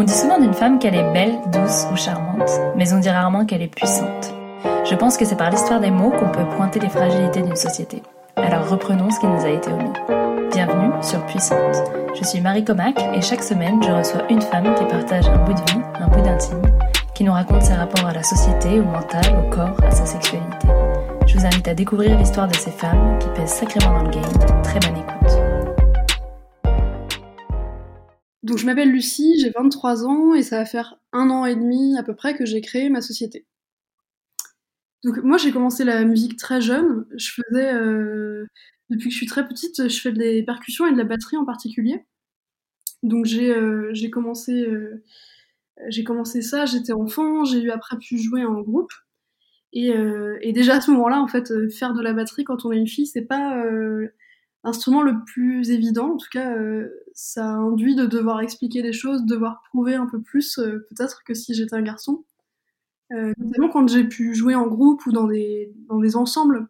On dit souvent d'une femme qu'elle est belle, douce ou charmante, mais on dit rarement qu'elle est puissante. Je pense que c'est par l'histoire des mots qu'on peut pointer les fragilités d'une société. Alors reprenons ce qui nous a été omis. Bienvenue sur Puissante. Je suis Marie Comac et chaque semaine je reçois une femme qui partage un bout de vie, un bout d'intime, qui nous raconte ses rapports à la société, au mental, au corps, à sa sexualité. Je vous invite à découvrir l'histoire de ces femmes qui pèsent sacrément dans le game. Très bonne écoute. Donc je m'appelle Lucie, j'ai 23 ans et ça va faire un an et demi à peu près que j'ai créé ma société. Donc moi j'ai commencé la musique très jeune. Je faisais euh, depuis que je suis très petite, je fais des percussions et de la batterie en particulier. Donc j'ai euh, commencé euh, j'ai commencé ça, j'étais enfant, j'ai eu après pu jouer en groupe. Et, et déjà à ce moment-là, en fait, faire de la batterie quand on est une fille, c'est pas l'instrument le plus évident. En tout cas, euh, ça induit de devoir expliquer des choses, de devoir prouver un peu plus, euh, peut-être que si j'étais un garçon. Euh, notamment quand j'ai pu jouer en groupe ou dans des, dans des ensembles,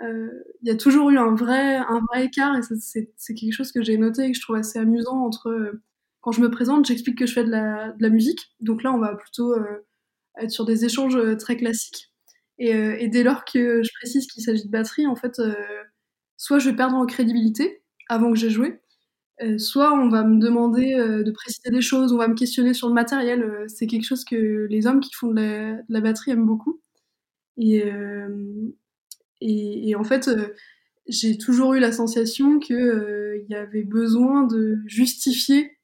il y a toujours eu un vrai, un vrai écart et c'est quelque chose que j'ai noté et que je trouve assez amusant entre quand je me présente, j'explique que je fais de la, de la, musique. Donc là, on va plutôt être sur des échanges très classiques. Et, et dès lors que je précise qu'il s'agit de batterie, en fait, soit je vais perdre en crédibilité avant que j'ai joué, euh, soit on va me demander euh, de préciser des choses, on va me questionner sur le matériel. Euh, c'est quelque chose que les hommes qui font de la, batterie aiment beaucoup. Et, en fait, j'ai toujours eu la sensation qu'il y avait besoin de justifier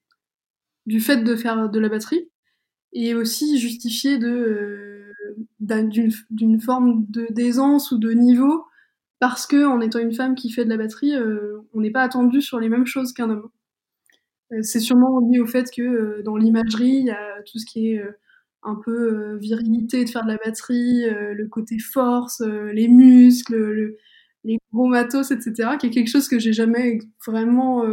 du fait de faire de la batterie et aussi justifier d'une forme de d'aisance ou de niveau parce que en étant une femme qui fait de la batterie, euh, on n'est pas attendu sur les mêmes choses qu'un homme. Euh, c'est sûrement lié au fait que euh, dans l'imagerie, il y a tout ce qui est un peu virilité de faire de la batterie, le côté force, les muscles, les gros matos, etc., qui est quelque chose que j'ai jamais vraiment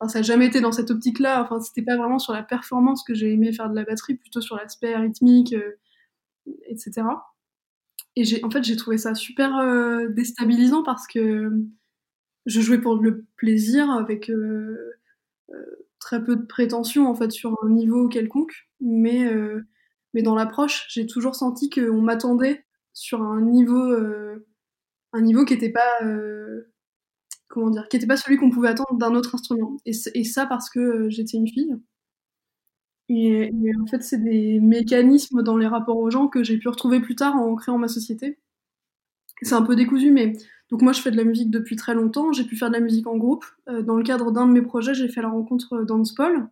Enfin, ça n'a jamais été dans cette optique-là. Enfin, c'était pas vraiment sur la performance que j'ai aimé faire de la batterie, plutôt sur l'aspect rythmique, etc. Et en fait, j'ai trouvé ça super euh, déstabilisant parce que je jouais pour le plaisir avec euh, euh, très peu de prétention en fait sur un niveau quelconque, mais dans l'approche, j'ai toujours senti qu'on m'attendait sur un niveau un niveau qui n'était pas comment dire, qui pas celui qu'on pouvait attendre d'un autre instrument. Et ça parce que j'étais une fille. Et, en fait, c'est des mécanismes dans les rapports aux gens que j'ai pu retrouver plus tard en créant ma société. C'est un peu décousu, mais donc moi je fais de la musique depuis très longtemps. J'ai pu faire de la musique en groupe. Euh, dans le cadre d'un de mes projets, j'ai fait la rencontre d'Hans Paul,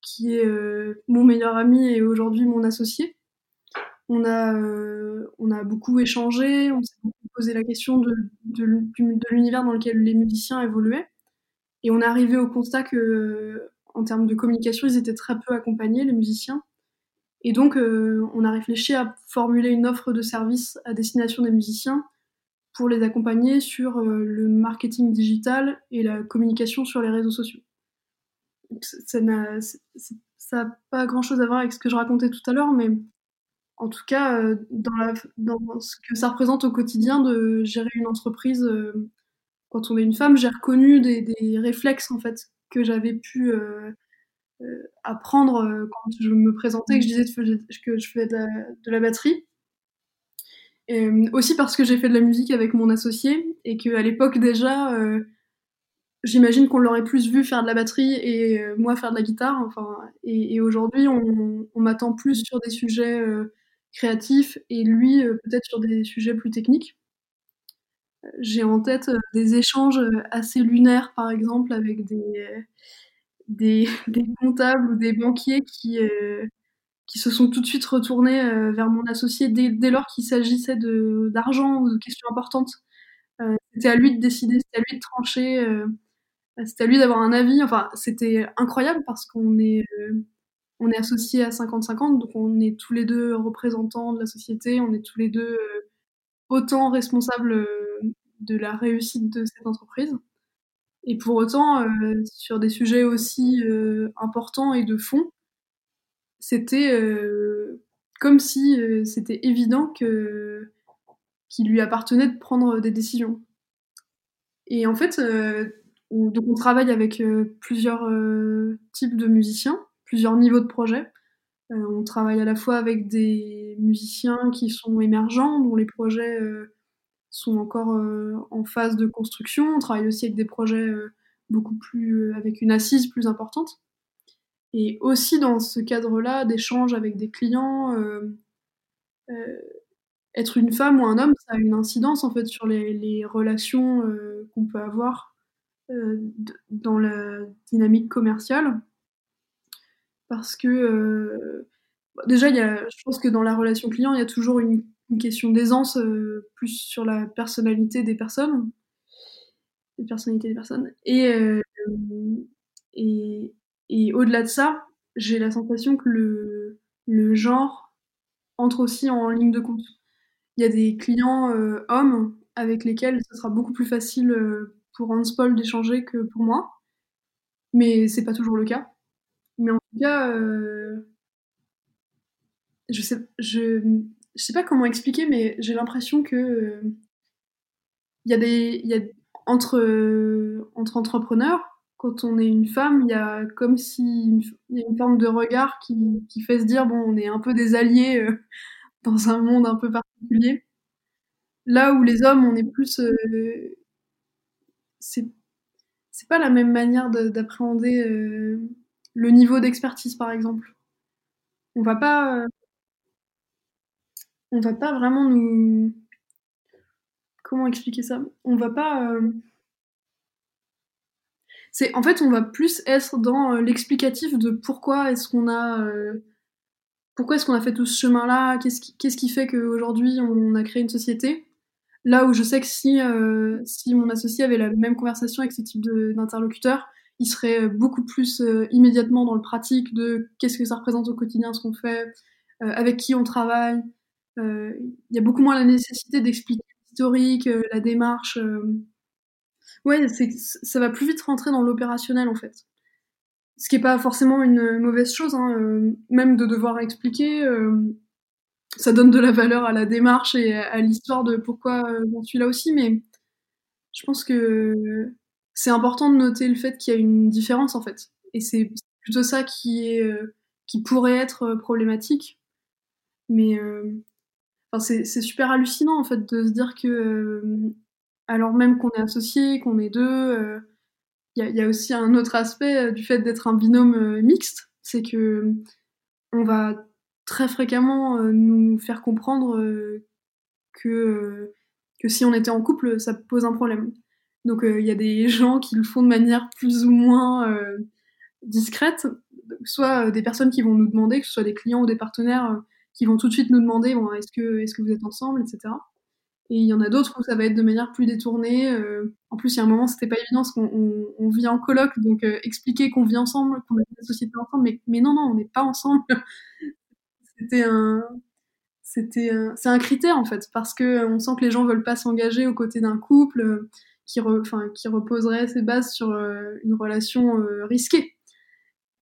qui est euh, mon meilleur ami et aujourd'hui mon associé. On a, euh, on a beaucoup échangé, on s'est posé la question de, de l'univers dans lequel les musiciens évoluaient. Et on est arrivé au constat que en termes de communication, ils étaient très peu accompagnés, les musiciens. Et donc, euh, on a réfléchi à formuler une offre de service à destination des musiciens pour les accompagner sur euh, le marketing digital et la communication sur les réseaux sociaux. Ça n'a pas grand-chose à voir avec ce que je racontais tout à l'heure, mais en tout cas, euh, dans, ce que ça représente au quotidien de gérer une entreprise, quand on est une femme, j'ai reconnu des, des réflexes en fait que j'avais pu euh, euh, apprendre euh, quand je me présentais, que je disais que je faisais de la, batterie. aussi parce que j'ai fait de la musique avec mon associé et qu'à l'époque déjà, j'imagine qu'on l'aurait plus vu faire de la batterie et moi faire de la guitare. Et, aujourd'hui, on m'attend plus sur des sujets créatifs et lui peut-être sur des sujets plus techniques. J'ai en tête euh, des échanges euh, assez lunaires, par exemple, avec des, des comptables ou des banquiers qui, euh, qui se sont tout de suite retournés vers mon associé dès, dès lors qu'il s'agissait d'argent ou de questions importantes. c'était à lui de décider, c'était à lui de trancher, c'était à lui d'avoir un avis. Enfin, c'était incroyable parce qu'on est, on est associés à 50-50, donc on est tous les deux représentants de la société, on est tous les deux autant responsables de la réussite de cette entreprise. Et pour autant, euh, sur des sujets aussi euh, importants et de fond, c'était euh, comme si c'était évident qu'il lui appartenait de prendre des décisions. Et en fait, on, on travaille avec plusieurs types de musiciens, plusieurs niveaux de projet. on travaille à la fois avec des musiciens qui sont émergents, dont les projets sont encore en phase de construction. On travaille aussi avec des projets beaucoup plus avec une assise plus importante. Et aussi dans ce cadre-là d'échange avec des clients, euh, euh, être une femme ou un homme, ça a une incidence en fait sur les, relations euh, qu'on peut avoir dans la dynamique commerciale. Parce que déjà, y a, je pense que dans la relation client, il y a toujours une, question d'aisance plus sur la personnalité des personnes, des personnes. Et, et, au-delà de ça, j'ai la sensation que le, genre entre aussi en ligne de compte. Il y a des clients euh, hommes avec lesquels ce sera beaucoup plus facile euh, pour Paul d'échanger que pour moi. Mais c'est pas toujours le cas. Mais en tout cas, euh, je sais, je, je, sais pas comment expliquer, mais j'ai l'impression que il y a des, y a entre entre entrepreneurs, quand on est une femme, il y a comme si il y a une forme de regard qui, fait se dire bon, on est un peu des alliés euh, dans un monde un peu particulier. Là où les hommes, on est plus, euh, c'est pas la même manière d'appréhender euh, le niveau d'expertise, par exemple. On va pas, euh, on va pas vraiment nous, comment expliquer ça? On va pas euh, c'est en fait on va plus être dans euh, l'explicatif de pourquoi est-ce qu'on a euh, pourquoi est-ce qu'on a fait tout ce chemin-là, qu'est-ce qui, qui fait qu'aujourd'hui on a créé une société? Là où je sais que si, si mon associé avait la même conversation avec ce type d'interlocuteur, il serait beaucoup plus immédiatement dans le pratique de qu'est-ce que ça représente au quotidien, ce qu'on fait, avec qui on travaille. Il y a beaucoup moins la nécessité d'expliquer l'historique, la démarche. Ouais, c'est, ça va plus vite rentrer dans l'opérationnel en fait. Ce qui est pas forcément une mauvaise chose, hein, euh, même de devoir expliquer, euh, ça donne de la valeur à la démarche et à, l'histoire de pourquoi euh, j'en suis là aussi, mais je pense que c'est important de noter le fait qu'il y a une différence en fait. Et c'est plutôt ça qui est qui pourrait être problématique. Mais c'est, super hallucinant en fait de se dire que alors même qu'on est associés, qu'on est deux. Euh, il y, a aussi un autre aspect euh, du fait d'être un binôme euh, mixte, c'est que on va très fréquemment nous faire comprendre que, que si on était en couple, ça pose un problème. Donc il y a des gens qui le font de manière plus ou moins discrète, soit des personnes qui vont nous demander, que ce soit des clients ou des partenaires, qui vont tout de suite nous demander bon, est-ce que, est -ce que vous êtes ensemble, etc. Et il y en a d'autres où ça va être de manière plus détournée. Euh, en plus, il y a un moment, c'était pas évident parce qu'on on, vit en coloc, donc euh, expliquer qu'on vit ensemble, qu'on a une société ensemble, mais, mais non, non, on n'est pas ensemble. c'était un, c'était c'est un critère en fait, parce que on sent que les gens veulent pas s'engager aux côtés d'un couple euh, qui, enfin, qui reposerait ses bases sur une relation risquée.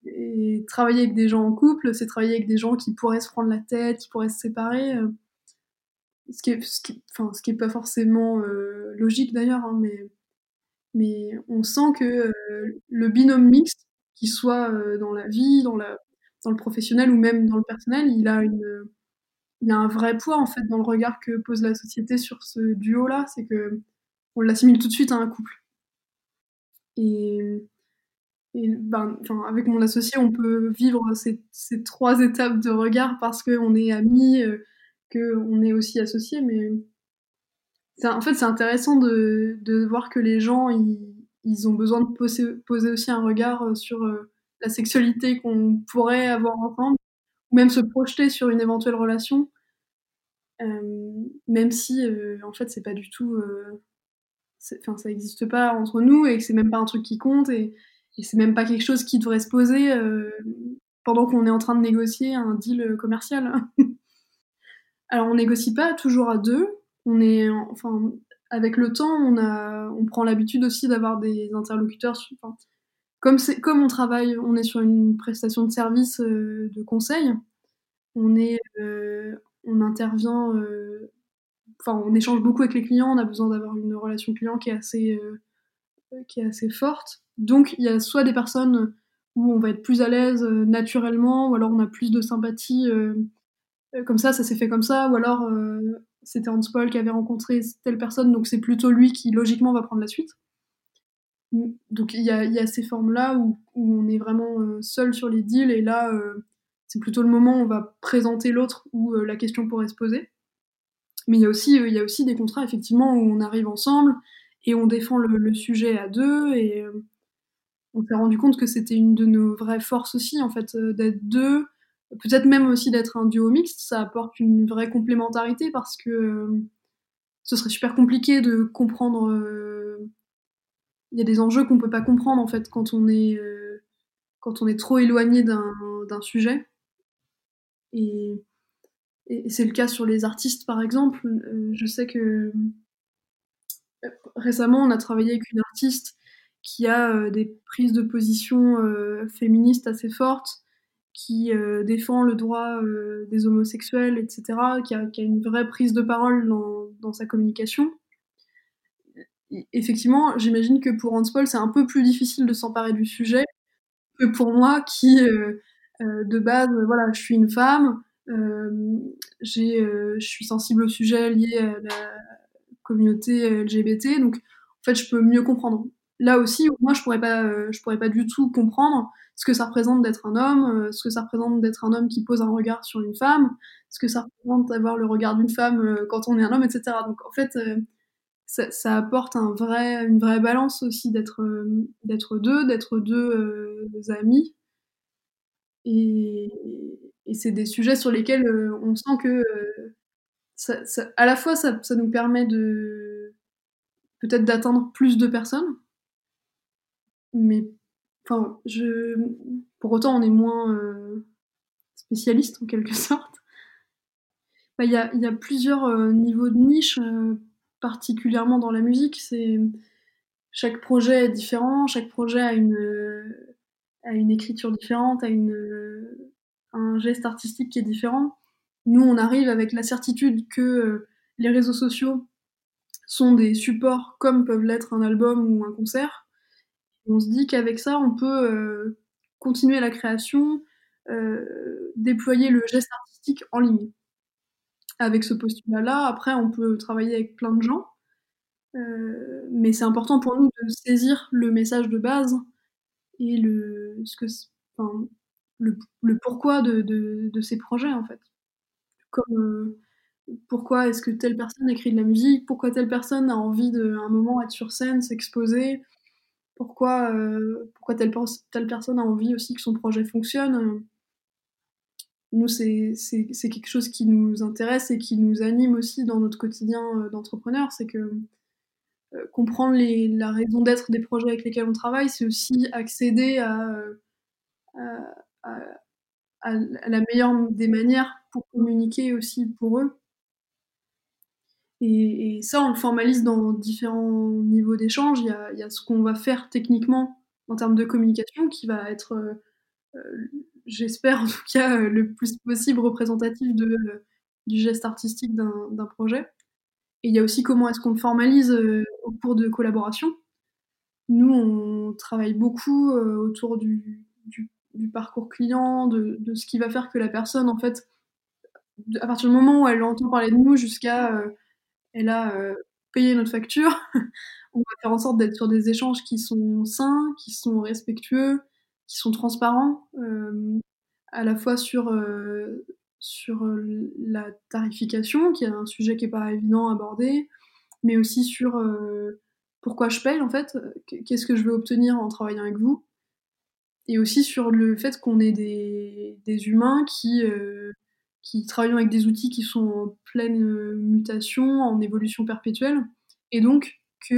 Et travailler avec des gens en couple, c'est travailler avec des gens qui pourraient se prendre la tête, qui pourraient se séparer ce qui est, ce qui, est pas forcément euh, logique d'ailleurs, hein, mais, on sent que euh, le binôme mixte, qu'il soit euh, dans la vie, dans, le professionnel ou même dans le personnel, il a, un vrai poids en fait dans le regard que pose la société sur ce duo-là, c'est que on l'assimile tout de suite à un couple. Et, ben, avec mon associé, on peut vivre ces, ces trois étapes de regard parce qu'on est amis, qu'on est aussi associé, mais en fait c'est intéressant de, de, voir que les gens ils, ils ont besoin de poser, poser, aussi un regard euh, sur euh, la sexualité qu'on pourrait avoir ensemble, ou même se projeter sur une éventuelle relation, euh, même si en fait c'est pas du tout, enfin ça n'existe pas entre nous et que c'est même pas un truc qui compte et c'est même pas quelque chose qui devrait se poser pendant qu'on est en train de négocier un deal commercial. Alors on négocie pas toujours à deux. On est, enfin, avec le temps, on a, on prend l'habitude aussi d'avoir des interlocuteurs. Comme c'est, comme on travaille, on est sur une prestation de service euh, de conseil. On est, euh, on intervient, euh, enfin, on échange beaucoup avec les clients. On a besoin d'avoir une relation client qui est assez, qui est assez forte. Donc il y a soit des personnes où on va être plus à l'aise naturellement, ou alors on a plus de sympathie comme ça, ça s'est fait comme ça, ou alors c'était Hans Paul qui avait rencontré telle personne, donc c'est plutôt lui qui logiquement va prendre la suite. Donc il y a, ces formes-là où, on est vraiment seul sur les deals, et là c'est plutôt le moment où on va présenter l'autre où la question pourrait se poser. Mais il y a aussi des contrats effectivement où on arrive ensemble et on défend le, sujet à deux et on s'est rendu compte que c'était une de nos vraies forces aussi, en fait, euh, d'être deux, peut-être même aussi d'être un duo mixte, ça apporte une vraie complémentarité parce que euh, ce serait super compliqué de comprendre. Euh, il y a des enjeux qu'on peut pas comprendre en fait quand on est trop éloigné d'un sujet. Et, et c'est le cas sur les artistes par exemple. je sais que récemment on a travaillé avec une artiste qui a euh, des prises de position euh, féministes assez fortes, qui euh, défend le droit des homosexuels, etc., qui a, une vraie prise de parole dans, sa communication. Effectivement, j'imagine que pour Hans Paul, c'est un peu plus difficile de s'emparer du sujet que pour moi, qui, de base, voilà, je suis une femme, j'ai, je suis sensible au sujet lié à la communauté LGBT, donc en fait, je peux mieux comprendre là aussi, moi, je pourrais pas, euh, je pourrais pas du tout comprendre ce que ça représente d'être un homme, euh, ce que ça représente d'être un homme qui pose un regard sur une femme, ce que ça représente d'avoir le regard d'une femme euh, quand on est un homme, etc. Donc, en fait, ça, apporte un vrai, une vraie balance aussi d'être, d'être deux, d'être deux amis. Et, et c'est des sujets sur lesquels on sent que à la fois ça, nous permet de peut-être d'atteindre plus de personnes mais enfin, je, pour autant, on est moins euh, spécialiste en quelque sorte. Bah, il y, a, y, a, plusieurs euh, niveaux de niche, euh, particulièrement dans la musique. C'est chaque projet est différent, chaque projet a une a une écriture différente, a une un geste artistique qui est différent. Nous, on arrive avec la certitude que les réseaux sociaux sont des supports comme peuvent l'être un album ou un concert on se dit qu'avec ça, on peut euh, continuer la création, euh, déployer le geste artistique en ligne. Avec ce postulat-là, après, on peut travailler avec plein de gens, euh, mais c'est important pour nous de saisir le message de base et le, ce que, le, pourquoi de, de, de, ces projets, en fait. Comme pourquoi est-ce que telle personne écrit de la musique, pourquoi telle personne a envie de, un moment, être sur scène, s'exposer, pourquoi, euh, pourquoi telle, personne a envie aussi que son projet fonctionne? Nous, c'est quelque chose qui nous intéresse et qui nous anime aussi dans notre quotidien euh, d'entrepreneur. C'est que euh, comprendre les, la raison d'être des projets avec lesquels on travaille, c'est aussi accéder à, à, à, à, la meilleure des manières pour communiquer aussi pour eux. Et, ça, on le formalise dans différents niveaux d'échange. Il y a, ce qu'on va faire techniquement en termes de communication qui va être, euh, euh j'espère en tout cas, euh, le plus possible représentatif de, du geste artistique d'un projet. Et il y a aussi comment est-ce qu'on le formalise au cours de collaboration. Nous, on travaille beaucoup autour du, du, parcours client, de, de, ce qui va faire que la personne, en fait, à partir du moment où elle entend parler de nous jusqu'à elle a euh, payé notre facture. on va faire en sorte d'être sur des échanges qui sont sains, qui sont respectueux, qui sont transparents, euh, à la fois sur, euh, sur euh, la tarification, qui est un sujet qui n'est pas évident à aborder, mais aussi sur euh, pourquoi je paye en fait, qu'est-ce que je veux obtenir en travaillant avec vous, et aussi sur le fait qu'on est des, humains qui euh, qui travaillons avec des outils qui sont en pleine euh, mutation, en évolution perpétuelle, et donc que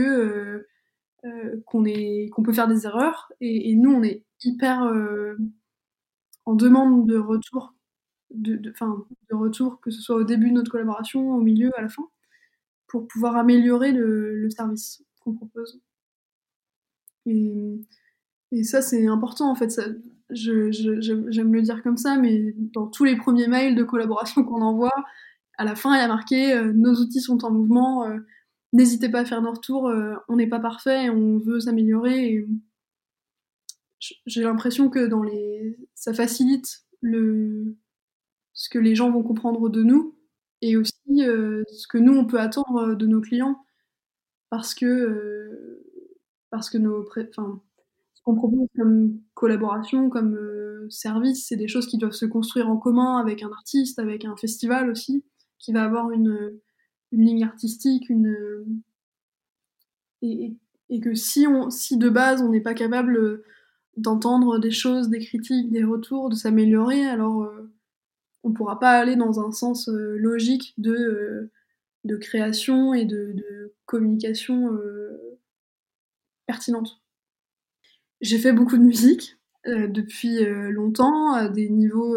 euh, qu'on est qu'on peut faire des erreurs, et, nous on est hyper en demande de retour, de, de, retour que ce soit au début de notre collaboration, au milieu, à la fin, pour pouvoir améliorer le, service qu'on propose. Et ça c'est important en fait. Ça, j'aime je, je, le dire comme ça, mais dans tous les premiers mails de collaboration qu'on envoie, à la fin, il y a marqué euh, nos outils sont en mouvement, euh, n'hésitez pas à faire nos retours, euh, on n'est pas parfait, on veut s'améliorer. j'ai l'impression que dans les, ça facilite le, ce que les gens vont comprendre de nous et aussi ce que nous on peut attendre de nos clients parce que parce que nos, enfin, qu'on propose comme collaboration, comme service, c'est des choses qui doivent se construire en commun avec un artiste, avec un festival aussi, qui va avoir une, une ligne artistique, une et, et que si, on, si de base on n'est pas capable euh, d'entendre des choses, des critiques, des retours, de s'améliorer, alors euh, on ne pourra pas aller dans un sens euh, logique de, de création et de communication pertinente. J'ai fait beaucoup de musique depuis longtemps, à des niveaux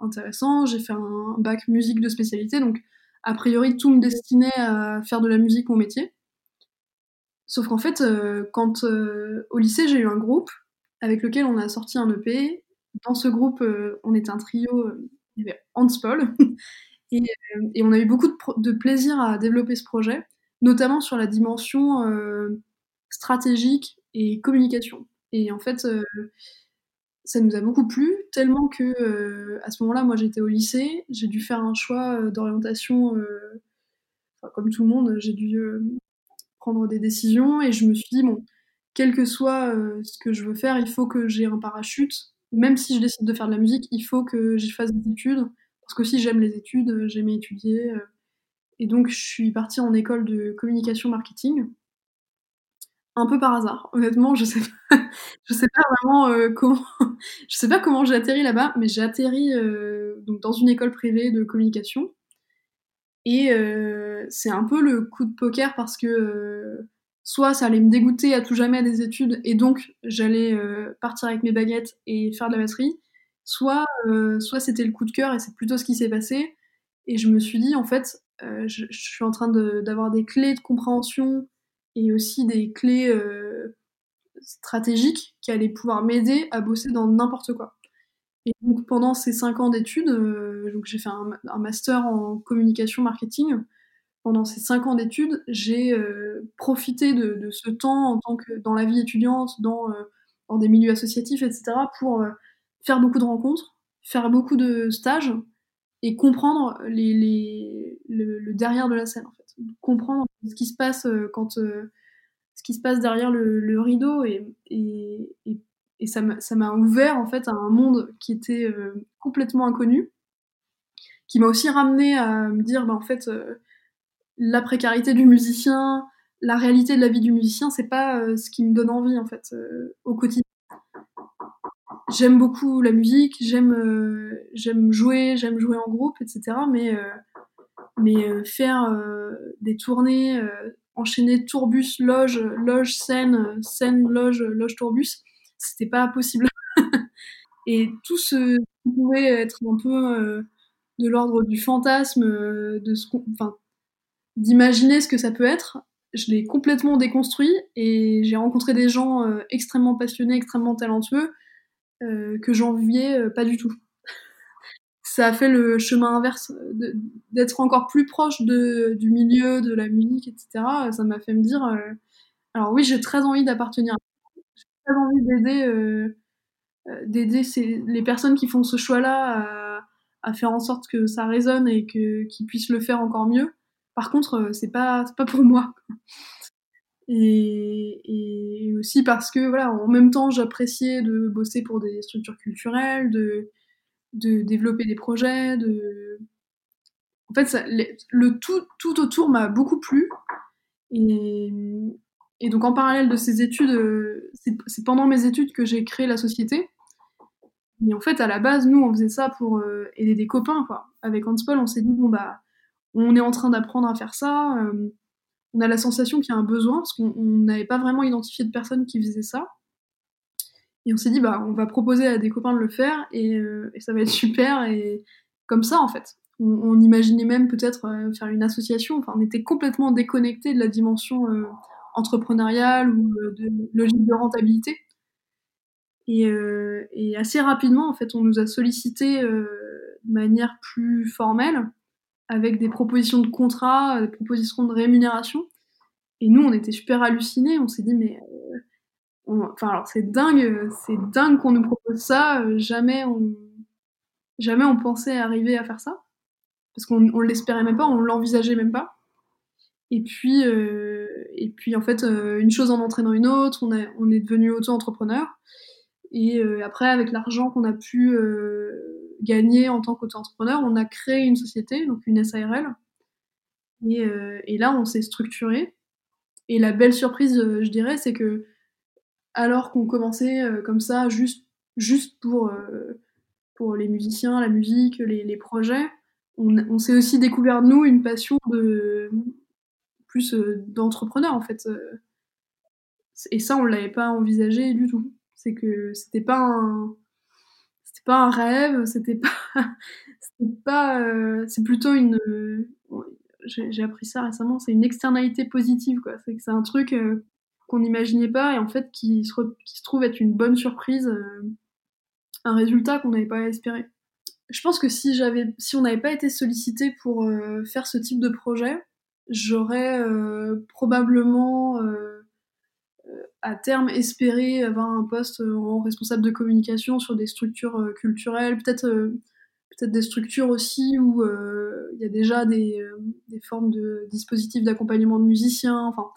intéressants. J'ai fait un bac musique de spécialité, donc a priori tout me destinait à faire de la musique mon métier. Sauf qu'en fait, euh, quand euh, au lycée, j'ai eu un groupe avec lequel on a sorti un EP. Dans ce groupe, euh, on était un trio, il y avait Hans Paul, et, on a eu beaucoup de, plaisir à développer ce projet, notamment sur la dimension stratégique et communication. Et en fait, ça nous a beaucoup plu, tellement que à ce moment-là, moi j'étais au lycée, j'ai dû faire un choix d'orientation, enfin, comme tout le monde, j'ai dû prendre des décisions et je me suis dit, bon, quel que soit euh, ce que je veux faire, il faut que j'ai un parachute. Même si je décide de faire de la musique, il faut que j'y fasse des études. Parce que si j'aime les études, euh, j'aimais étudier. Euh. et donc, je suis partie en école de communication marketing. Un peu par hasard. Honnêtement, je sais pas, sais pas vraiment comment, je sais pas comment j'ai atterri là-bas, mais j'ai atterri donc dans une école privée de communication. Et euh, c'est un peu le coup de poker parce que euh, soit ça allait me dégoûter à tout jamais des études et donc j'allais euh, partir avec mes baguettes et faire de la batterie, soit, soit c'était le coup de cœur et c'est plutôt ce qui s'est passé. Et je me suis dit, en fait, je, suis en train d'avoir des clés de compréhension et aussi des clés stratégiques qui allaient pouvoir m'aider à bosser dans n'importe quoi. Et donc pendant ces cinq ans d'études, euh, j'ai fait un, master en communication marketing. Pendant ces cinq ans d'études, j'ai euh, profité de, ce temps en tant que dans la vie étudiante, dans, euh, dans des milieux associatifs, etc., pour euh, faire beaucoup de rencontres, faire beaucoup de stages et comprendre les, le, le, derrière de la scène, en fait. Comprendre ce qui se passe quand ce qui se passe derrière le, rideau et, et, et et ça m'a ouvert en fait à un monde qui était euh, complètement inconnu, qui m'a aussi ramené à me dire, bah, en fait, euh, la précarité du musicien, la réalité de la vie du musicien, c'est pas euh, ce qui me donne envie en fait au quotidien. J'aime beaucoup la musique, j'aime j'aime jouer, j'aime jouer en groupe, etc. Mais mais faire des tournées, enchaîner tourbus, loge, loge, scène, scène, loge, loge, tourbus, c'était pas possible. et tout ce qui pouvait être un peu euh, de l'ordre du fantasme, euh, de ce enfin, d'imaginer ce que ça peut être, je l'ai complètement déconstruit et j'ai rencontré des gens euh, extrêmement passionnés, extrêmement talentueux que j'enviais pas du tout. Ça a fait le chemin inverse, d'être encore plus proche de, du milieu, de la musique, etc. Ça m'a fait me dire, alors oui, j'ai très envie d'appartenir très envie d'aider euh, euh, les personnes qui font ce choix-là à, faire en sorte que ça résonne et qu'ils puissent le faire encore mieux. Par contre, euh, c'est pas pas pour moi. Et, et, aussi parce que voilà, en même temps, j'appréciais de bosser pour des structures culturelles, de de développer des projets, de en fait, le tout tout autour m'a beaucoup plu et, et donc en parallèle de ces études, euh, c'est pendant mes études que j'ai créé la société. Et en fait, à la base, nous, on faisait ça pour euh, aider des copains, quoi. Avec Hanspol, on s'est dit, bon, bah, on est en train d'apprendre à faire ça. Euh, on a la sensation qu'il y a un besoin, parce qu'on n'avait pas vraiment identifié de personnes qui faisaient ça. Et on s'est dit, bah, on va proposer à des copains de le faire, et, et ça va être super. Et comme ça, en fait. On, imaginait même peut-être faire une association. Enfin, on était complètement déconnecté de la dimension entrepreneuriale ou euh, de logique de rentabilité. Et, euh, et, assez rapidement, en fait, on nous a sollicité euh, de manière plus formelle, avec des propositions de contrat, des propositions de rémunération. Et nous, on était super hallucinés. On s'est dit, mais enfin alors c'est dingue, c'est dingue qu'on nous propose ça. jamais on, jamais on pensait arriver à faire ça parce qu'on on l'espérait même pas, on l'envisageait même pas. Et puis, euh, et puis en fait, euh, une chose en entraînant une autre, on, est devenu auto-entrepreneur. Et euh, après, avec l'argent qu'on a pu gagner en tant qu'auto-entrepreneur, on a créé une société, donc une SARL. Et là, on s'est structuré. Et la belle surprise, je dirais, c'est que alors qu'on commençait comme ça, juste, juste pour, pour les musiciens, la musique, les, projets, on, s'est aussi découvert, nous, une passion de, plus euh, d'entrepreneurs en fait. Euh. Et ça, on l'avait pas envisagé du tout. C'est que c'était pas un, c'était pas un rêve, c'était pas, pas, euh, c'est plutôt une, j'ai appris ça récemment, c'est une externalité positive quoi. C'est un truc qu'on n'imaginait pas et en fait qui se, trouve être une bonne surprise, un résultat qu'on n'avait pas espéré. Je pense que si on n'avait pas été sollicité pour faire ce type de projet, j'aurais euh, probablement euh, euh, à terme espéré avoir un poste en responsable de communication sur des structures culturelles, peut-être peut-être des structures aussi où il y a déjà des, des formes de dispositifs d'accompagnement de musiciens. Enfin, en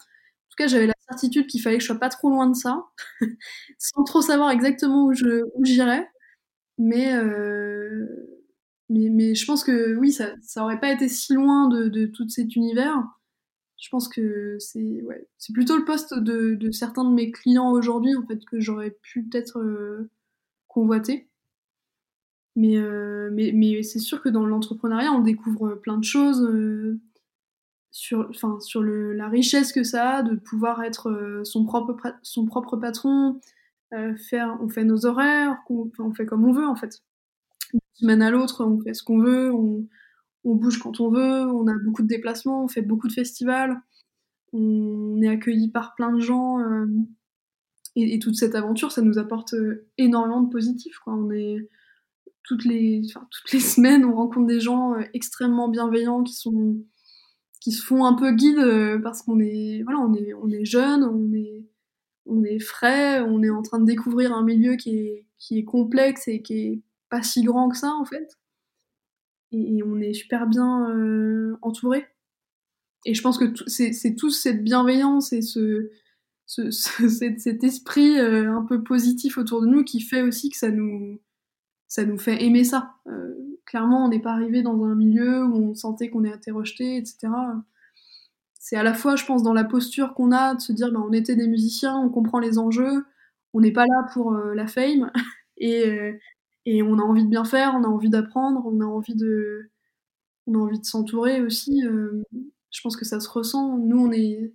j'avais la certitude qu'il fallait que je sois pas trop loin de ça, sans trop savoir exactement où je j'irais. Mais euh, mais, mais je pense que oui, ça, ça aurait pas été si loin de, de tout cet univers. Je pense que c'est ouais, plutôt le poste de, de certains de mes clients aujourd'hui en fait que j'aurais pu peut-être euh, convoiter. Mais, euh, mais, mais c'est sûr que dans l'entrepreneuriat, on découvre plein de choses sur, enfin, sur la richesse que ça a de pouvoir être euh, son, propre, son propre patron, euh, faire, on fait nos horaires, on, fait comme on veut en fait d'une semaine à l'autre, on fait ce qu'on veut, on, on, bouge quand on veut, on a beaucoup de déplacements, on fait beaucoup de festivals, on est accueilli par plein de gens. Euh, et, toute cette aventure, ça nous apporte énormément de positif. Quoi. On est, toutes, les, toutes les semaines, on rencontre des gens extrêmement bienveillants qui sont qui se font un peu guide parce qu'on est voilà on est on est jeune on est on est frais on est en train de découvrir un milieu qui est qui est complexe et qui est pas si grand que ça en fait. Et, on est super bien euh, entouré. Et je pense que c'est tout cette bienveillance et ce, ce, cet, cet, esprit euh, un peu positif autour de nous qui fait aussi que ça nous, ça nous fait aimer ça. Euh, clairement, on n'est pas arrivé dans un milieu où on sentait qu'on était rejeté, etc. C'est à la fois, je pense, dans la posture qu'on a de se dire, ben, on était des musiciens, on comprend les enjeux, on n'est pas là pour la fame, et, et on a envie de bien faire, on a envie d'apprendre, on a envie de, on a envie de s'entourer aussi. Euh, je pense que ça se ressent. Nous, on est,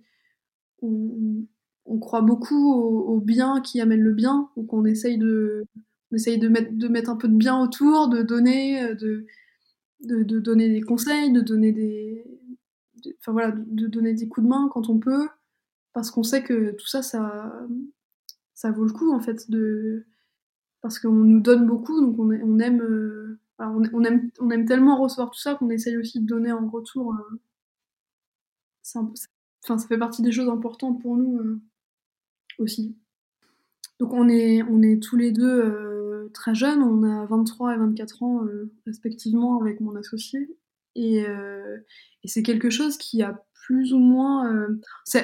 on, on croit beaucoup au, bien qui amène le bien, donc on essaye de, on essaye de mettre, de mettre un peu de bien autour, de donner, de, de, de donner des conseils, de donner des, enfin voilà, de donner des coups de main quand on peut, parce qu'on sait que tout ça, ça, ça vaut le coup en fait de parce qu'on nous donne beaucoup, donc on, aime, euh, on, aime, on aime tellement recevoir tout ça qu'on essaye aussi de donner en retour. Euh, enfin, ça fait partie des choses importantes pour nous euh, aussi. Donc on est, on est tous les deux très jeunes, on a 23 et 24 ans respectivement avec mon associé. Et, et c'est quelque chose qui a plus ou moins...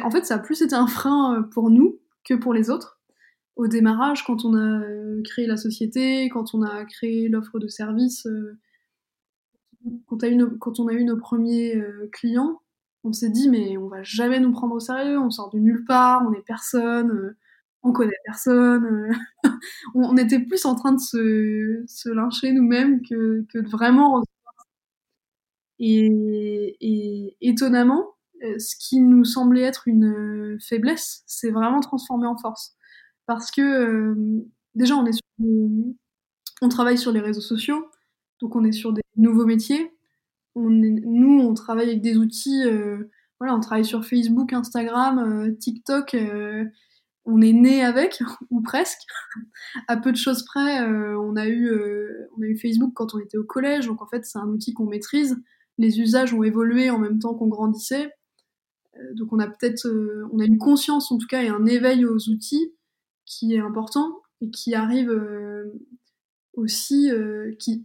en fait, ça a plus été un frein pour nous que pour les autres au démarrage, quand on a euh, créé la société, quand on a créé l'offre de service, euh, quand, on a eu nos premiers euh, clients, on s'est dit mais on va jamais nous prendre au sérieux, on sort de nulle part, on est personne, on connaît personne. on, était plus en train de se, se lyncher nous-mêmes que, de vraiment et, et étonnamment, ce qui nous semblait être une faiblesse s'est vraiment transformé en force parce que euh, déjà on travaille sur les réseaux sociaux, donc on est sur des nouveaux métiers. On nous, on travaille avec des outils, euh, voilà, on travaille sur Facebook, Instagram, euh, TikTok. On est né avec ou presque. à peu de choses près, on a eu, on a eu Facebook quand on était au collège, donc en fait c'est un outil qu'on maîtrise. Les usages ont évolué en même temps qu'on grandissait. donc on a peut-être, on a une conscience en tout cas et un éveil aux outils qui est important et qui arrive aussi, qui,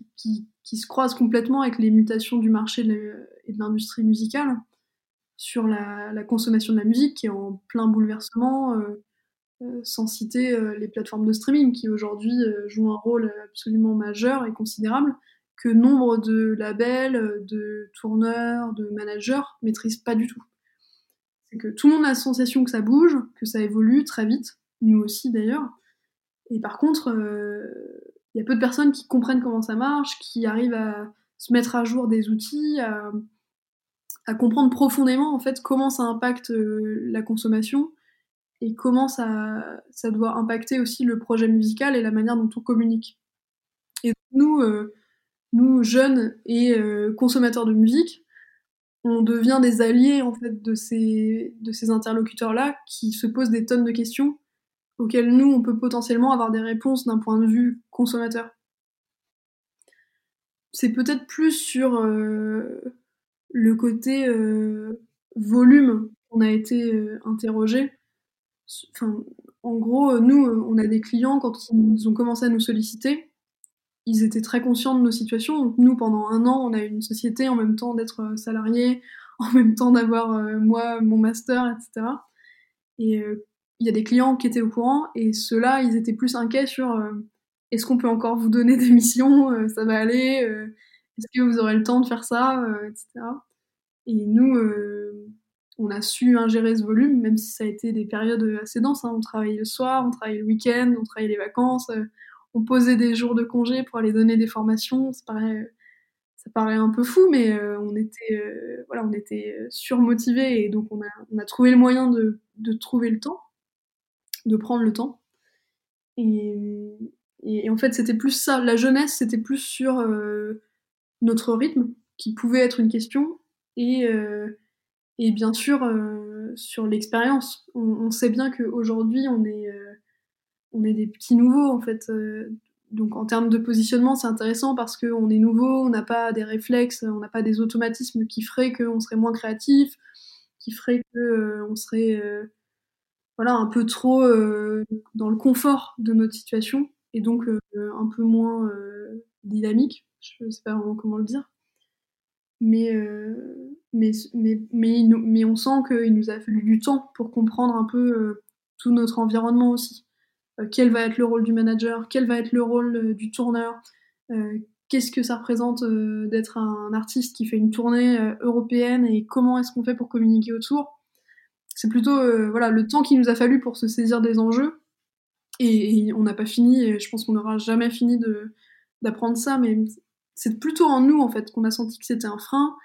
se croise complètement avec les mutations du marché et de l'industrie musicale sur la, consommation de la musique qui est en plein bouleversement, sans citer les plateformes de streaming qui aujourd'hui jouent un rôle absolument majeur et considérable que nombre de labels, de tourneurs, de managers maîtrisent pas du tout. C'est que tout le monde a la sensation que ça bouge, que ça évolue très vite, nous aussi d'ailleurs. Et par contre, il euh, y a peu de personnes qui comprennent comment ça marche, qui arrivent à se mettre à jour des outils, à, comprendre profondément en fait comment ça impacte euh, la consommation et comment ça, ça doit impacter aussi le projet musical et la manière dont on communique. Et nous, euh, nous jeunes et euh, consommateurs de musique, on devient des alliés en fait de ces, de ces interlocuteurs-là qui se posent des tonnes de questions auxquelles nous, on peut potentiellement avoir des réponses d'un point de vue consommateur. C'est peut-être plus sur euh, le côté volume qu'on a été interrogé. Enfin, en gros, nous, on a des clients quand ils ont commencé à nous solliciter ils étaient très conscients de nos situations. nous, pendant un an, on a eu une société en même temps d'être euh, salarié, en même temps d'avoir euh, moi mon master, etc. Et euh, il y a des clients qui étaient au courant et ceux-là, ils étaient plus inquiets sur est-ce qu'on peut encore vous donner des missions, ça va aller, est-ce que vous aurez le temps de faire ça, etc. Et nous, on a su ingérer ce volume, même si ça a été des périodes assez denses. Hein. On travaillait le soir, on travaillait le week-end, on travaillait les vacances on posait des jours de congé pour aller donner des formations. Ça paraît, un peu fou, mais euh, on était, euh, surmotivés et donc on a, trouvé le moyen de, trouver le temps, de prendre le temps. Et, en fait, c'était plus ça. La jeunesse, c'était plus sur euh, notre rythme, qui pouvait être une question, et bien sûr sur l'expérience. On, sait bien qu'aujourd'hui, on est on est des petits nouveaux en fait. Euh, donc en termes de positionnement, c'est intéressant parce qu'on est nouveau, on n'a pas des réflexes, on n'a pas des automatismes qui feraient qu'on serait moins créatif, qui feraient qu'on euh, serait euh, voilà, un peu trop dans le confort de notre situation et donc un peu moins dynamique. Je sais pas vraiment comment le dire. Mais, mais, mais, mais, on sent qu'il nous a fallu du temps pour comprendre un peu tout notre environnement aussi. Euh, quel va être le rôle du manager, quel va être le rôle euh, du tourneur, euh, qu'est-ce que ça représente d'être un artiste qui fait une tournée européenne et comment est-ce qu'on fait pour communiquer autour? C'est plutôt voilà le temps qu'il nous a fallu pour se saisir des enjeux et, on n'a pas fini et je pense qu'on n'aura jamais fini d'apprendre ça mais c'est plutôt en nous en fait qu'on a senti que c'était un frein,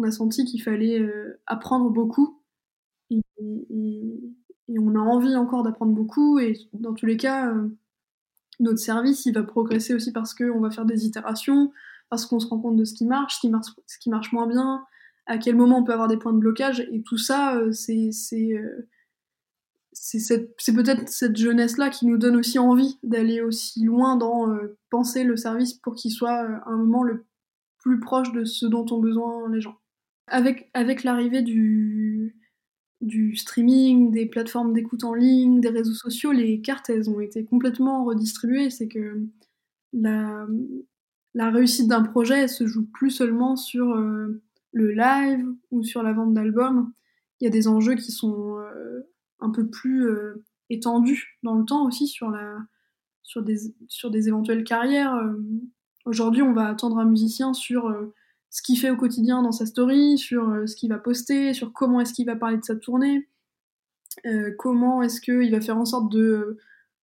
on a senti qu'il fallait apprendre beaucoup. Et, on a envie encore d'apprendre beaucoup. Et dans tous les cas euh, notre service il va progresser aussi parce qu'on va faire des itérations parce qu'on se rend compte de ce qui marche ce qui marche moins bien à quel moment on peut avoir des points de blocage. Et tout ça euh, c'est euh, peut-être cette jeunesse là qui nous donne aussi envie d'aller aussi loin dans penser le service pour qu'il soit un moment le plus proche de ce dont ont besoin les gens avec l'arrivée du streaming, des plateformes d'écoute en ligne, des réseaux sociaux, les cartes, elles ont été complètement redistribuées. C'est que la, réussite d'un projet, se joue plus seulement sur euh, le live ou sur la vente d'albums. Il y a des enjeux qui sont euh, un peu plus euh, étendus dans le temps aussi sur, la, sur, des, sur des éventuelles carrières. Aujourd'hui, on va attendre un musicien sur ce qu'il fait au quotidien dans sa story, sur euh, ce qu'il va poster, sur comment est-ce qu'il va parler de sa tournée, euh, comment est-ce qu'il va faire en sorte de,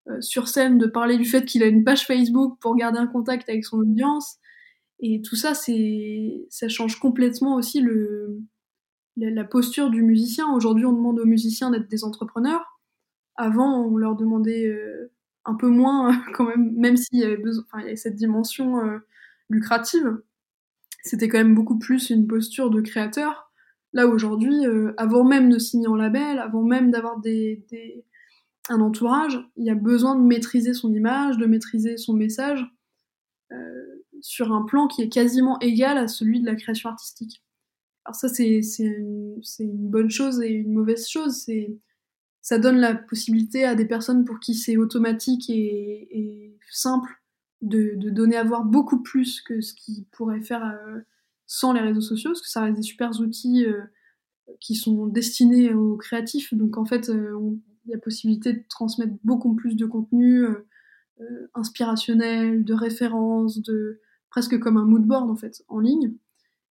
euh, sur scène, de parler du fait qu'il a une page Facebook pour garder un contact avec son audience. Et tout ça, c'est, ça change complètement aussi le, la, posture du musicien. Aujourd'hui, on demande aux musiciens d'être des entrepreneurs. Avant, on leur demandait un peu moins, quand même, même s'il y avait besoin, enfin, il y avait cette dimension lucrative c'était quand même beaucoup plus une posture de créateur. Là aujourd'hui, euh, avant même de signer en label, avant même d'avoir des, un entourage, il y a besoin de maîtriser son image, de maîtriser son message euh, sur un plan qui est quasiment égal à celui de la création artistique. Alors ça, c'est une, une, bonne chose et une mauvaise chose. Ça donne la possibilité à des personnes pour qui c'est automatique et simple de, donner à voir beaucoup plus que ce qu'ils pourraient faire euh, sans les réseaux sociaux, parce que ça reste des super outils euh, qui sont destinés aux créatifs. Donc en fait, euh, il y a possibilité de transmettre beaucoup plus de contenu inspirationnel, de références, de presque comme un mood board en fait en ligne.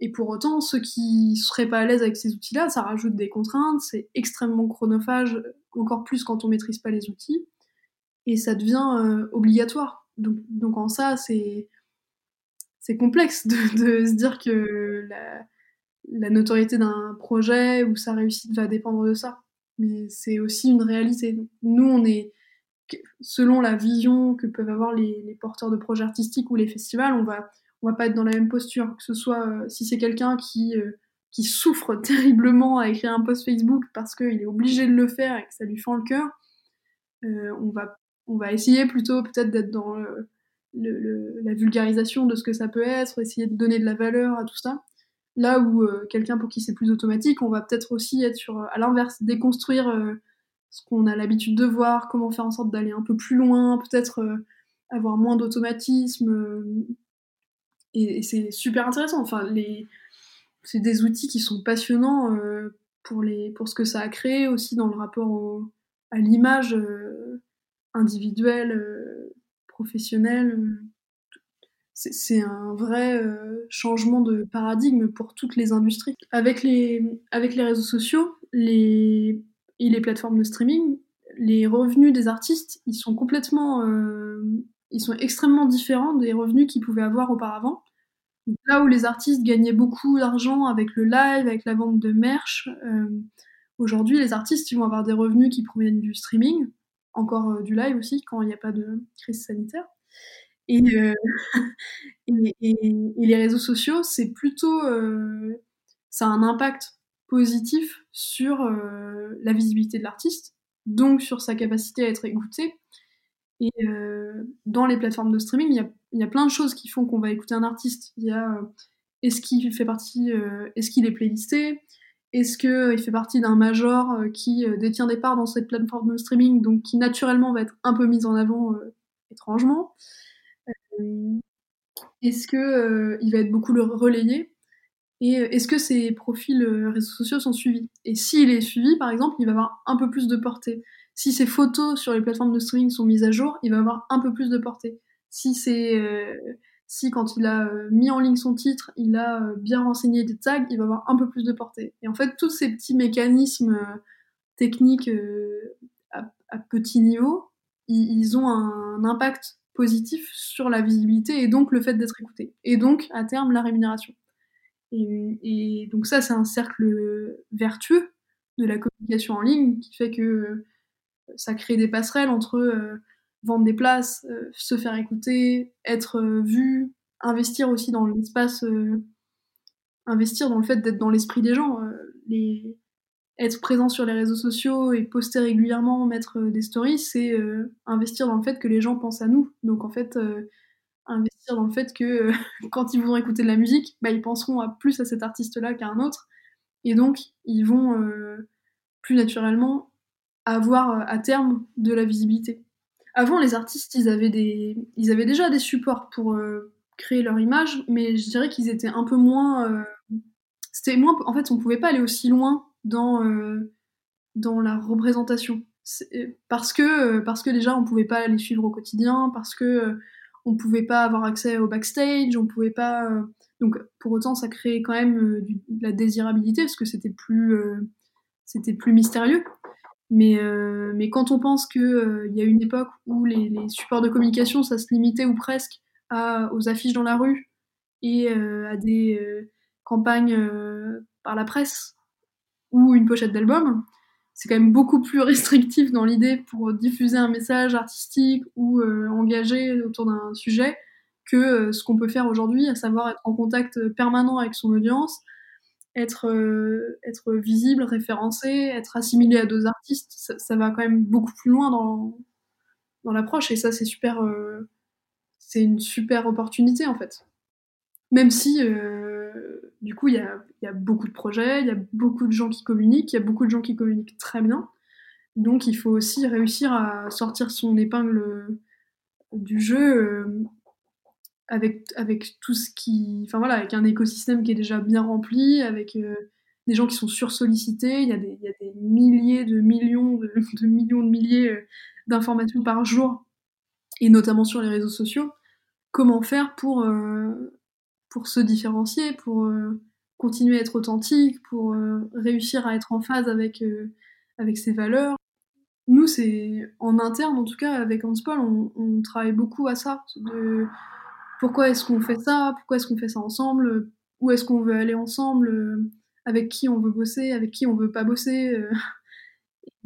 Et pour autant, ceux qui seraient pas à l'aise avec ces outils-là, ça rajoute des contraintes, c'est extrêmement chronophage, encore plus quand on maîtrise pas les outils, et ça devient euh, obligatoire. Donc, en ça, c'est c'est complexe de, se dire que la, notoriété d'un projet ou sa réussite va dépendre de ça. Mais c'est aussi une réalité. Nous, on est, selon la vision que peuvent avoir les, les porteurs de projets artistiques ou les festivals, on va on va pas être dans la même posture. Que ce soit euh, si c'est quelqu'un qui, euh, qui souffre terriblement à écrire un post Facebook parce qu'il est obligé de le faire et que ça lui fend le cœur, euh, on, va, on va essayer plutôt peut-être d'être dans la vulgarisation de ce que ça peut être, essayer de donner de la valeur à tout ça. Là où quelqu'un pour qui c'est plus automatique, on va peut-être aussi être sur, à l'inverse, déconstruire ce qu'on a l'habitude de voir, comment faire en sorte d'aller un peu plus loin, peut-être avoir moins d'automatisme, et, c'est super intéressant. Enfin, les... c'est des outils qui sont passionnants euh, pour, les... pour ce que ça a créé aussi dans le rapport à l'image euh, individuelle, euh, professionnelle. C'est un vrai changement de paradigme pour toutes les industries. Avec les, avec les réseaux sociaux les... et les plateformes de streaming, les revenus des artistes, ils sont complètement ils sont extrêmement différents des revenus qu'ils pouvaient avoir auparavant. là où les artistes gagnaient beaucoup d'argent avec le live, avec la vente de merch, euh, aujourd'hui les artistes ils vont avoir des revenus qui proviennent du streaming, encore euh, du live aussi quand il n'y a pas de crise sanitaire. Et, euh, et, et, et, les réseaux sociaux, c'est plutôt, euh, ça a un impact positif sur euh, la visibilité de l'artiste, donc sur sa capacité à être écouté, et euh, dans les plateformes de streaming, il y a, y a, plein de choses qui font qu'on va écouter un artiste. Il y a euh, est-ce qu'il fait partie, euh, est-ce qu'il est playlisté, est-ce qu'il fait partie d'un major qui détient des parts dans cette plateforme de streaming, donc qui naturellement va être un peu mise en avant étrangement. est-ce que il va être beaucoup relayé? Et est-ce que ses profils réseaux sociaux sont suivis? Et s'il est suivi, par exemple, il va avoir un peu plus de portée. Si ses photos sur les plateformes de streaming sont mises à jour, il va avoir un peu plus de portée. Si c'est euh, si quand il a euh, mis en ligne son titre, il a euh, bien renseigné des tags, il va avoir un peu plus de portée. Et en fait, tous ces petits mécanismes techniques à, petit niveau, ils, ont un impact positif sur la visibilité et donc le fait d'être écouté. Et donc, à terme, la rémunération. Et, donc ça, c'est un cercle vertueux de la communication en ligne qui fait que ça crée des passerelles entre euh, vendre des places, euh, se faire écouter, être euh, vu, investir aussi dans l'espace, investir dans le fait d'être dans l'esprit des gens, être présent sur les réseaux sociaux et poster régulièrement, mettre des stories, c'est investir dans le fait que les gens pensent à nous. Donc en fait, investir dans le fait que quand ils vont écouter de la musique, bah, ils penseront à plus à cet artiste-là qu'à un autre. Et donc, ils vont plus naturellement avoir euh, à terme de la visibilité. Avant, les artistes, ils avaient, des... ils avaient déjà des supports pour euh, créer leur image, mais je dirais qu'ils étaient un peu moins. Euh... C'était moins. En fait, on pouvait pas aller aussi loin dans, euh, dans la représentation. Parce que, parce que déjà, on pouvait pas les suivre au quotidien, parce que on pouvait pas avoir accès au backstage, on pouvait pas. Donc, pour autant, ça créait quand même de la désirabilité, parce que c'était plus, c'était plus mystérieux. Mais, euh, mais quand on pense qu'il euh, y a une époque où les, supports de communication, ça se limitait ou presque aux affiches dans la rue et euh, à des campagnes par la presse ou une pochette d'album, c'est quand même beaucoup plus restrictif dans l'idée pour diffuser un message artistique ou engagé autour d'un sujet que ce qu'on peut faire aujourd'hui, à savoir être en contact permanent avec son audience, être, euh, être visible, référencé, être assimilé à deux artistes, ça, va quand même beaucoup plus loin dans, l'approche et ça c'est super, euh, c'est une super opportunité en fait. Même si euh, du coup il y a, beaucoup de projets, il y a beaucoup de gens qui communiquent, il y a beaucoup de gens qui communiquent très bien, Donc il faut aussi réussir à sortir son épingle du jeu avec, avec tout ce qui. Enfin voilà, avec un écosystème qui est déjà bien rempli, avec des gens qui sont sursollicités, il y a des, il y a des milliers de millions de, millions de milliers d'informations par jour, et notamment sur les réseaux sociaux. Comment faire pour, pour se différencier, pour continuer à être authentique, pour réussir à être en phase avec, avec ses valeurs? Nous, c'est en interne, en tout cas, avec Hanspol, on, on travaille beaucoup à ça. Pourquoi est-ce qu'on fait ça? Pourquoi est-ce qu'on fait ça ensemble? Où est-ce qu'on veut aller ensemble? Avec qui on veut bosser? Avec qui on veut pas bosser?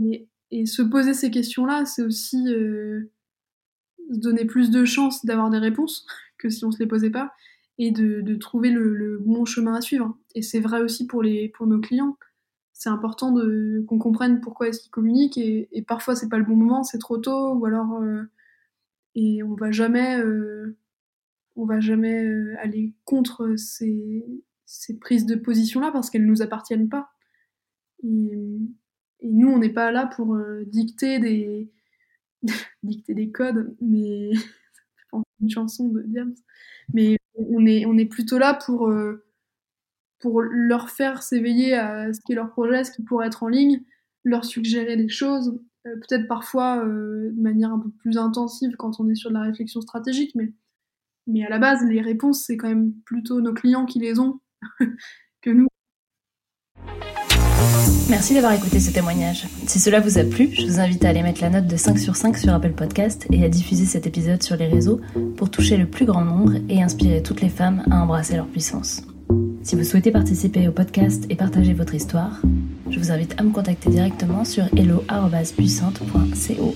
Et, et, se poser ces questions-là, c'est aussi euh, se donner plus de chances d'avoir des réponses que si on se les posait pas et de, trouver le, bon chemin à suivre. Et c'est vrai aussi pour, les, pour nos clients. C'est important qu'on comprenne pourquoi est-ce qu'ils communiquent et, et parfois c'est pas le bon moment, c'est trop tôt ou alors euh, et on va jamais euh, on va jamais euh, aller contre ces, ces prises de position là parce qu'elles nous appartiennent pas. Et, nous on n'est pas là pour euh, dicter des dicter des codes, mais une chanson de Diams. Mais on est plutôt là pour euh, pour leur faire s'éveiller à ce qui est leur projet, ce qui pourrait être en ligne, leur suggérer des choses, peut-être parfois de manière un peu plus intensive quand on est sur de la réflexion stratégique, mais, mais à la base, les réponses, c'est quand même plutôt nos clients qui les ont que nous. Merci d'avoir écouté ce témoignage. Si cela vous a plu, je vous invite à aller mettre la note de 5 sur 5 sur Apple Podcast et à diffuser cet épisode sur les réseaux pour toucher le plus grand nombre et inspirer toutes les femmes à embrasser leur puissance. Si vous souhaitez participer au podcast et partager votre histoire, je vous invite à me contacter directement sur hello.puissante.co.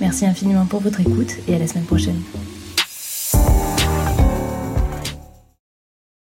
Merci infiniment pour votre écoute et à la semaine prochaine.